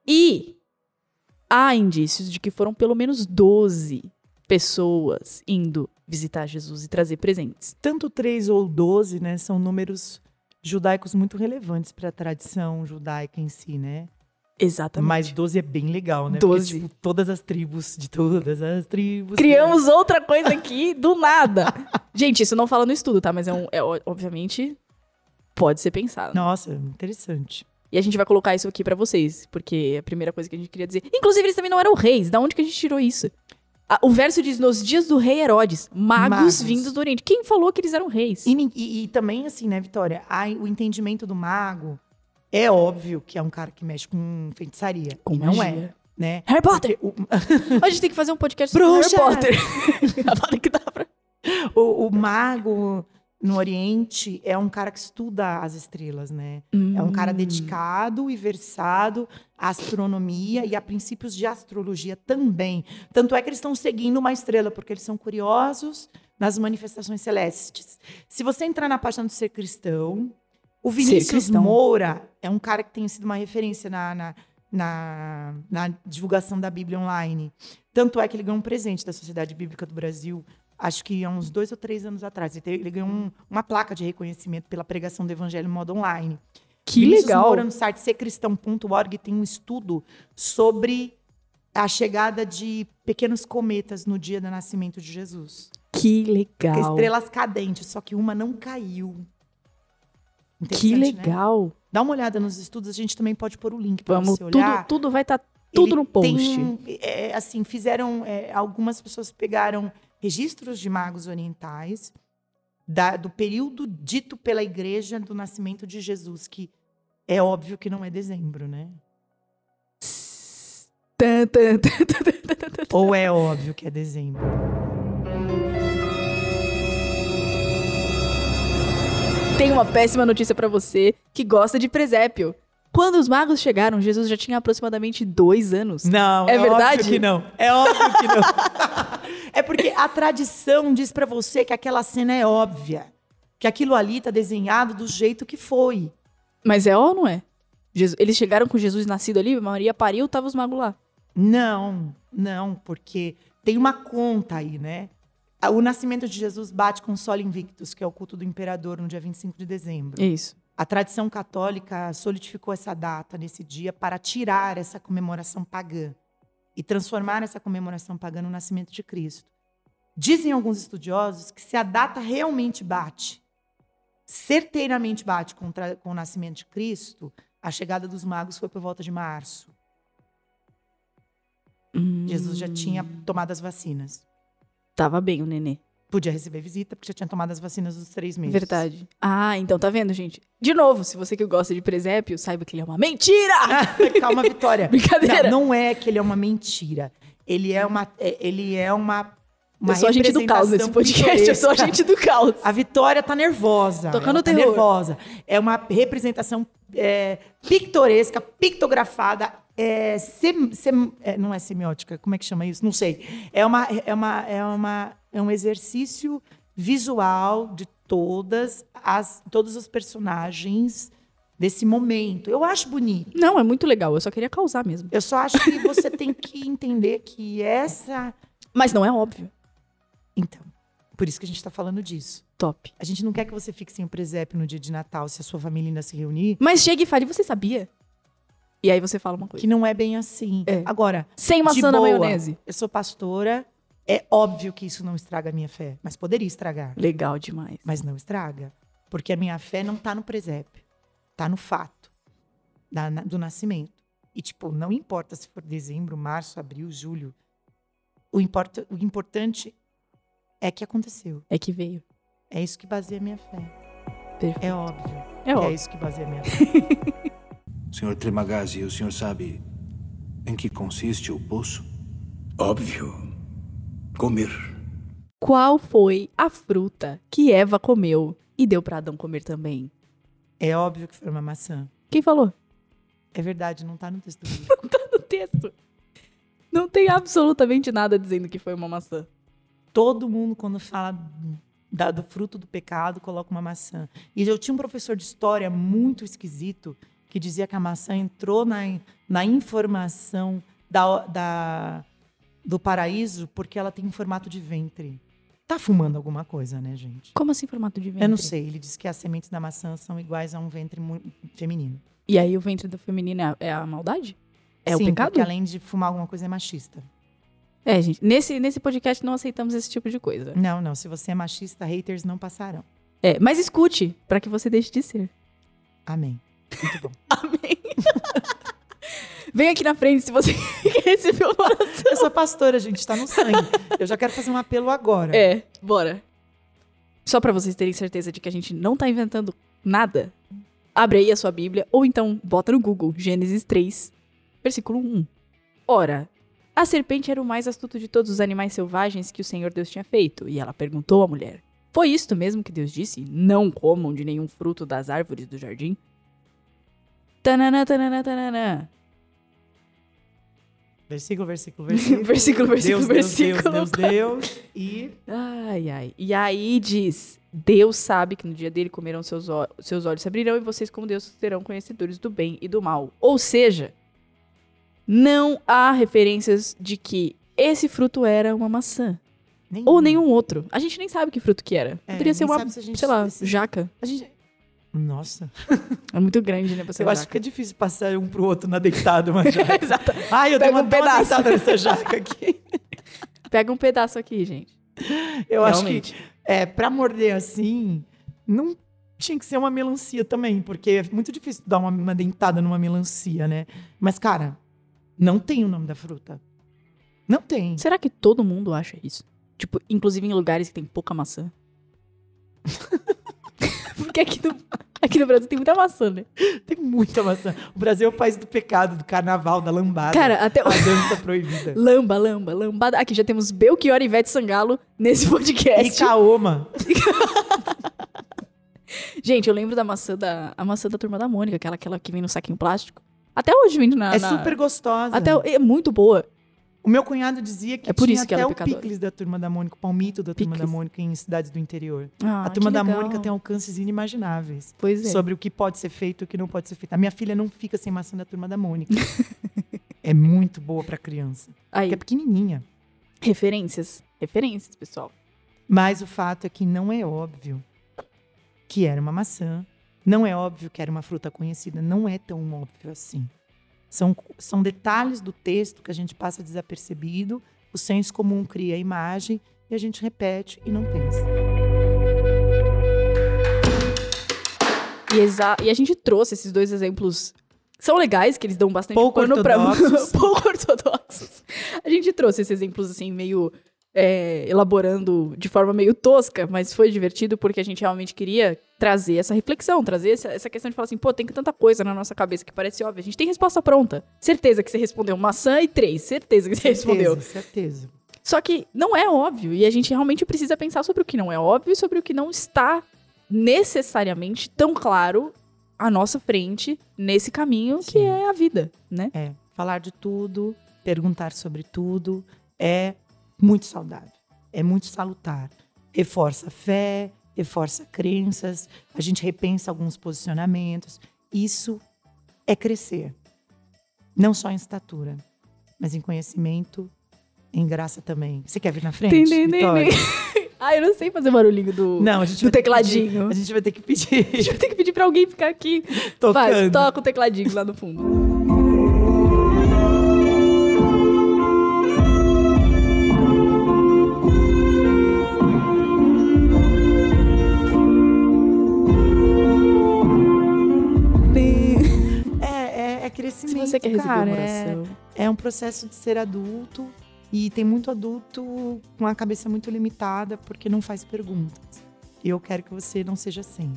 E há indícios de que foram pelo menos 12 pessoas indo visitar Jesus e trazer presentes. Tanto três ou doze, né? São números judaicos muito relevantes para a tradição judaica em si, né? Exatamente. Mas 12 é bem legal, né? 12. Porque, tipo, todas as tribos, de todas as tribos. Criamos outra coisa aqui do nada. Gente, isso não fala no estudo, tá? Mas é, um, é obviamente pode ser pensado. Nossa, interessante. E a gente vai colocar isso aqui pra vocês, porque é a primeira coisa que a gente queria dizer. Inclusive, eles também não eram reis. Da onde que a gente tirou isso? O verso diz: Nos dias do rei Herodes, magos, Magos. vindos do Oriente. Quem falou que eles eram reis? E, e- e também, assim, né, Vitória? há o entendimento do mago é óbvio que é um cara que mexe com feitiçaria. Com e não magia. é, né? Harry Potter! Porque A gente tem que fazer um podcast sobre! Harry Potter. Fala que dá pra... O, o, o mago no Oriente é um cara que estuda as estrelas, né? É um cara Hum. dedicado e versado à astronomia e a princípios de astrologia também. Tanto é que eles estão seguindo uma estrela, porque eles são curiosos nas manifestações celestes. Se você entrar na página do Ser Cristão, o Vinícius. Moura é um cara que tem sido uma referência na, na, na, na divulgação da Bíblia online. Tanto é que ele ganhou um presente da Sociedade Bíblica do Brasil, acho que há uns dois ou três anos atrás. Ele, ganhou um- uma placa de reconhecimento pela pregação do Evangelho em modo online. Que Vinícius legal. Moura, no site sercristão.org, tem um estudo sobre a chegada de pequenos cometas no dia do nascimento de Jesus. Que legal. estrelas cadentes, só que uma não caiu. Que né? legal. Dá uma olhada nos estudos, a gente também pode pôr o link para você tudo, olhar. tudo vai estar tudo Ele no post. tem, é, assim, fizeram. é, algumas pessoas pegaram registros de magos orientais da- do período dito pela igreja do nascimento de Jesus, que é óbvio que não é dezembro, né? Ou é óbvio que é dezembro. Tem uma péssima notícia pra você que gosta de presépio. Quando os magos chegaram, Jesus já tinha aproximadamente dois anos. Não, É óbvio verdade? que não. É óbvio que não. é porque a tradição diz pra você que aquela cena é óbvia. Que aquilo ali tá desenhado do jeito que foi. Mas é ou não é? Jesus- eles chegaram com Jesus nascido ali, Maria pariu, tava os magos lá. Não, não, porque tem uma conta aí, né? O nascimento de Jesus bate com o Sol Invictus, que é o culto do imperador, no dia 25 de dezembro. É isso. A tradição católica solidificou essa data nesse dia para tirar essa comemoração pagã e transformar essa comemoração pagã no nascimento de Cristo. Dizem alguns estudiosos que se a data realmente bate, certeiramente bate com, com o nascimento de Cristo, a chegada dos magos foi por volta de março. Jesus já tinha Hum. tomado as vacinas. Tava bem o nenê. Podia receber visita, porque já tinha tomado as vacinas dos três meses. Verdade. Ah, então tá vendo, gente? De novo, se você que gosta de presépio, saiba que ele é uma mentira! Calma, Vitória. Brincadeira. Não, não é que ele é uma mentira. Ele é uma. é- Ele é uma. uma eu sou agente do caos nesse podcast, eu sou pitoresca. agente do caos. A Vitória tá nervosa. Tocando tá terror. nervosa. É uma representação é, pictoresca, pictografada. É, sem- sem- é, não é semiótica, como é que chama isso? Não sei. É, uma, é, uma, é, uma, é um exercício visual de todas as, todos os personagens desse momento. Eu acho bonito. Não, é muito legal, eu só queria causar mesmo. Eu só acho que você tem que entender que essa. Mas não é óbvio. Então, por isso que a gente está falando disso. Top. A gente não quer que você fique sem o presépio no dia de Natal, se a sua família ainda se reunir, Mas chega e fale, você sabia? E aí você fala uma coisa. que não é bem assim. É. Agora, Sem maçã na boa, maionese. eu sou pastora, é óbvio que isso não estraga a minha fé, mas poderia estragar, Legal demais. mas não estraga, porque a minha fé não está no presépio, está no fato da- na- do nascimento. E tipo, não importa se for dezembro, março, abril, julho, o, importa, o importante é que aconteceu. É que veio. É isso que baseia a minha fé. Perfeito. É óbvio. É É óbvio. isso que baseia a minha fé. Senhor Tremagazzi, o senhor sabe em que consiste o poço? Óbvio. Comer. Qual foi a fruta que Eva comeu e deu pra Adão comer também? É óbvio que foi uma maçã. Quem falou? É verdade, não tá no texto do livro. No texto. Não tem absolutamente nada dizendo que foi uma maçã. Todo mundo, quando fala da- do fruto do pecado, coloca uma maçã. E eu tinha um professor de história muito esquisito que dizia que a maçã entrou na, na informação da, da- do paraíso porque ela tem um formato de ventre. Tá fumando alguma coisa, né, gente? Como assim formato de ventre? Eu não sei. Ele disse que as sementes da maçã são iguais a um ventre feminino. E aí o ventre do feminino é a, é a maldade? É Sim, o pecado? porque além de fumar alguma coisa, é machista. É, gente. Nesse, nesse podcast não aceitamos esse tipo de coisa. Não, não. Se você é machista, haters não passarão. É, mas escute, pra que você deixe de ser. Amém. Muito bom. Amém. Vem aqui na frente se você quer receber uma oração. Eu sou pastora, gente, tá no sangue. Eu já quero fazer um apelo agora. É, bora. Só pra vocês terem certeza de que a gente não tá inventando nada, abre aí a sua Bíblia ou então bota no Google Gênesis 3, versículo 1. Ora, a serpente era o mais astuto de todos os animais selvagens que o Senhor Deus tinha feito, e ela perguntou à mulher: Foi isto mesmo que Deus disse? Não comam de nenhum fruto das árvores do jardim? Tananã, tananã, tananã. Versículo, versículo, versículo. Versículo, versículo, Deus, versículo. Deus, Deus, Deus. E Ai, ai. E aí diz: Deus sabe que no dia dele comerão seus, seus olhos se abrirão e vocês, como Deus, serão conhecedores do bem e do mal. Ou seja, não há referências de que esse fruto era uma maçã. nenhum. Ou nenhum outro. A gente nem sabe que fruto que era. É, Poderia ser uma, se gente- sei lá, se- jaca. A gente... Nossa, É muito grande, né? Você eu acho que é difícil passar um pro outro na deitada, mas. Exato. Ai, eu dei Pega uma, um dei uma pedaço. deitada nessa jaca aqui. Pega um pedaço aqui, gente. Eu acho Realmente. que é, pra morder assim, não tinha que ser uma melancia também, porque é muito difícil dar uma, uma dentada numa melancia, né? Mas, cara, não tem o nome da fruta. Não tem. Será que todo mundo acha isso? Tipo, inclusive em lugares que tem pouca maçã. Porque aqui no, aqui no Brasil tem muita maçã, né? Tem muita maçã. O Brasil é o país do pecado, do carnaval, da lambada. Cara, até a dança proibida. Lamba, lamba, lambada. Aqui já temos Belchior e Ivete Sangalo nesse E podcast. caoma. Gente, eu lembro da maçã da a maçã da turma da Mônica, aquela, aquela que vem no saquinho plástico. Até hoje vem na. É na- super gostosa. Até é muito boa. O meu cunhado dizia que É por tinha isso que até ela é o picles da Turma da Mônica, o palmito da Turma da. Mônica em cidades do interior. Ah, a Turma da. Mônica tem alcances inimagináveis Pois é. sobre o que pode ser feito e o que não pode ser feito. A minha filha não fica sem maçã da Turma da Mônica. é muito boa pra criança. Aí, é pequenininha. referências. Referências, pessoal. Mas o fato é que não é óbvio que era uma maçã. Não é óbvio que era uma fruta conhecida. Não é tão óbvio assim. São, são detalhes do texto que a gente passa desapercebido. O senso comum cria a imagem e a gente repete e não pensa. E, e a gente trouxe esses dois exemplos. São legais, que eles dão bastante Pouco pano pra ortodoxos. pouco ortodoxos. A gente trouxe esses exemplos, assim, meio. É, elaborando de forma meio tosca, mas foi divertido porque a gente realmente queria trazer essa reflexão, trazer essa, essa questão de falar assim, pô, tem tanta coisa na nossa cabeça que parece óbvia. A gente tem resposta pronta. Certeza que você respondeu maçã e três. Certeza que você respondeu. Certeza, certeza. Só que não é óbvio. E a gente realmente precisa pensar sobre o que não é óbvio e sobre o que não está necessariamente tão claro à nossa frente nesse caminho que Sim. é a vida, né? É, falar de tudo, perguntar sobre tudo é muito saudável, é muito salutar. Reforça a fé, reforça crenças, a gente repensa alguns posicionamentos. Isso é crescer. Não só em estatura, mas em conhecimento, em graça também. Você quer vir na frente? Vitória? ah, eu não sei fazer barulhinho do. Não, a gente Do vai ter que pedir- tecladinho. a gente vai ter que A pedir gente vai ter que pedir pra alguém ficar aqui. tocando. Faz, toca o tecladinho lá no fundo. Crescimento, Se você quer receber cara. uma é- é um processo de ser adulto e tem muito adulto com a cabeça muito limitada porque não faz perguntas. E eu quero que você não seja assim.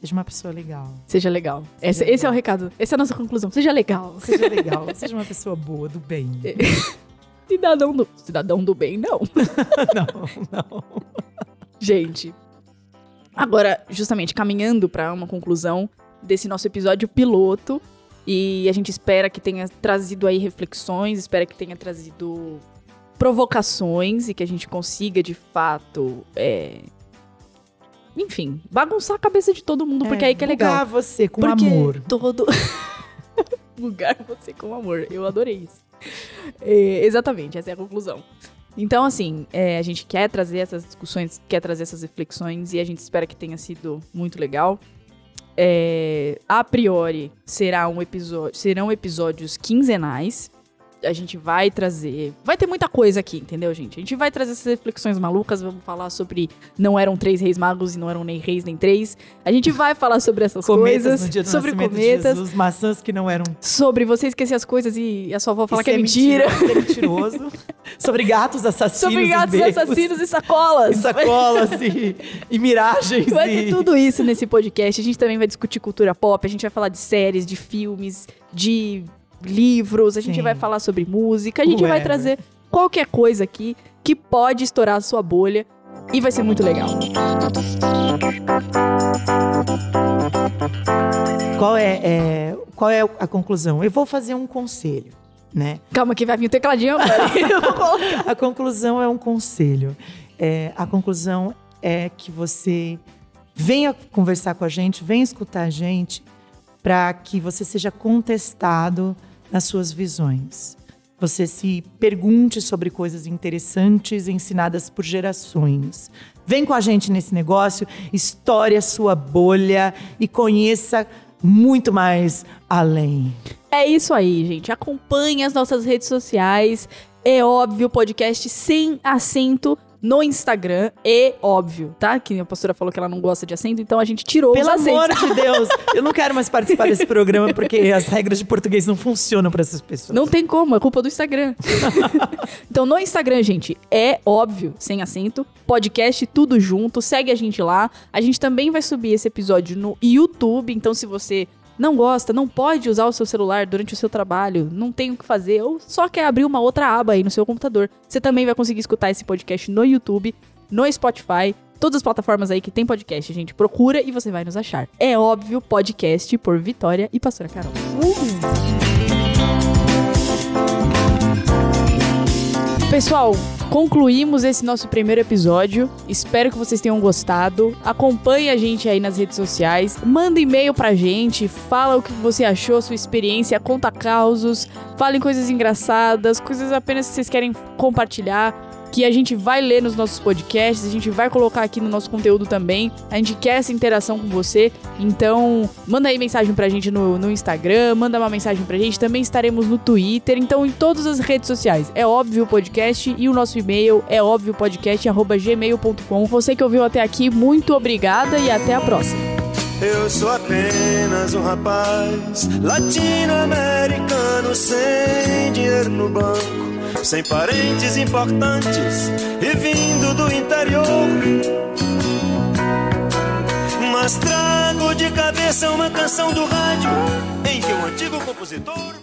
Seja uma pessoa legal. Seja legal. Esse, esse é o recado. Essa é a nossa conclusão. Seja legal. Seja legal. seja uma pessoa boa, do bem. Cidadão do, cidadão do bem, não. não, não. Gente, agora, justamente, caminhando para uma conclusão desse nosso episódio piloto, e a gente espera que tenha trazido aí reflexões, espera que tenha trazido provocações e que a gente consiga, de fato, é, enfim, bagunçar a cabeça de todo mundo, porque aí que é legal. bugar você com porque amor. todo... Bugar você com amor. Eu adorei isso. É, exatamente, essa é a conclusão. Então, assim, é, a gente quer trazer essas discussões, quer trazer essas reflexões e a gente espera que tenha sido muito legal. É, a priori, será um episódio, serão episódios quinzenais. A gente vai trazer. Vai ter muita coisa aqui, entendeu, gente? A gente vai trazer essas reflexões malucas. Vamos falar sobre não eram três reis magos e não eram nem reis nem três. A gente vai falar sobre essas Cometas coisas. no dia do sobre cometas. Jesus, maçãs que não eram Sobre você esquecer as coisas e a sua avó falar que é mentira. que é mentiroso. sobre gatos assassinos Sobre e gatos becos, assassinos e sacolas. e sacolas e, e miragens. Vai e... ter tudo isso nesse podcast. A gente também vai discutir cultura pop, a gente vai falar de séries, de filmes, de livros, a gente Sim. vai falar sobre música, a gente vai trazer qualquer coisa aqui que pode estourar a sua bolha e vai ser muito legal. Qual é, é- qual é a conclusão? Eu vou fazer um conselho, né? Calma que vai vir o tecladinho. A conclusão é um conselho. É, a conclusão é que você venha conversar com a gente, venha escutar a gente, para que você seja contestado nas suas visões. você se pergunte sobre coisas interessantes ensinadas por gerações. Vem com a gente nesse negócio, estoure a sua bolha e conheça muito mais além. É isso aí, gente. Acompanhe as nossas redes sociais. É óbvio, podcast sem acento no Instagram. É óbvio, tá? Que a pastora falou que ela não gosta de acento, então a gente tirou Pelo os amor acentos. de Deus, eu não quero mais participar desse programa porque as regras de português não funcionam para essas pessoas. Não tem como, é culpa do Instagram. então, no Instagram, gente, é óbvio, sem acento, podcast tudo junto, segue a gente lá. A gente também vai subir esse episódio no YouTube, então se você não gosta, não pode usar o seu celular durante o seu trabalho, não tem o que fazer, ou só quer abrir uma outra aba aí no seu computador, você também vai conseguir escutar esse podcast no YouTube, no Spotify, todas as plataformas aí que tem podcast, gente. Procura e você vai nos achar. É óbvio, podcast por Vitória e Pastora Carol. Pessoal, concluímos esse nosso primeiro episódio. Espero que vocês tenham gostado. Acompanhe a gente aí nas redes sociais. Manda e-mail pra gente. Fala o que você achou, sua experiência. Conta causos. Falem coisas engraçadas, coisas apenas que vocês querem compartilhar. Que a gente vai ler nos nossos podcasts, a gente vai colocar aqui no nosso conteúdo também. A gente quer essa interação com você. Então, manda aí mensagem pra gente no, no Instagram, manda uma mensagem pra gente. Também estaremos no Twitter, então em todas as redes sociais. É óbvio o podcast e o nosso e-mail é óbvio podcast@gmail.com. Você que ouviu até aqui, muito obrigada e até a próxima. Eu sou apenas um rapaz latino-americano sem dinheiro no banco, sem parentes importantes e vindo do interior. Mas trago de cabeça uma canção do rádio em que um antigo compositor.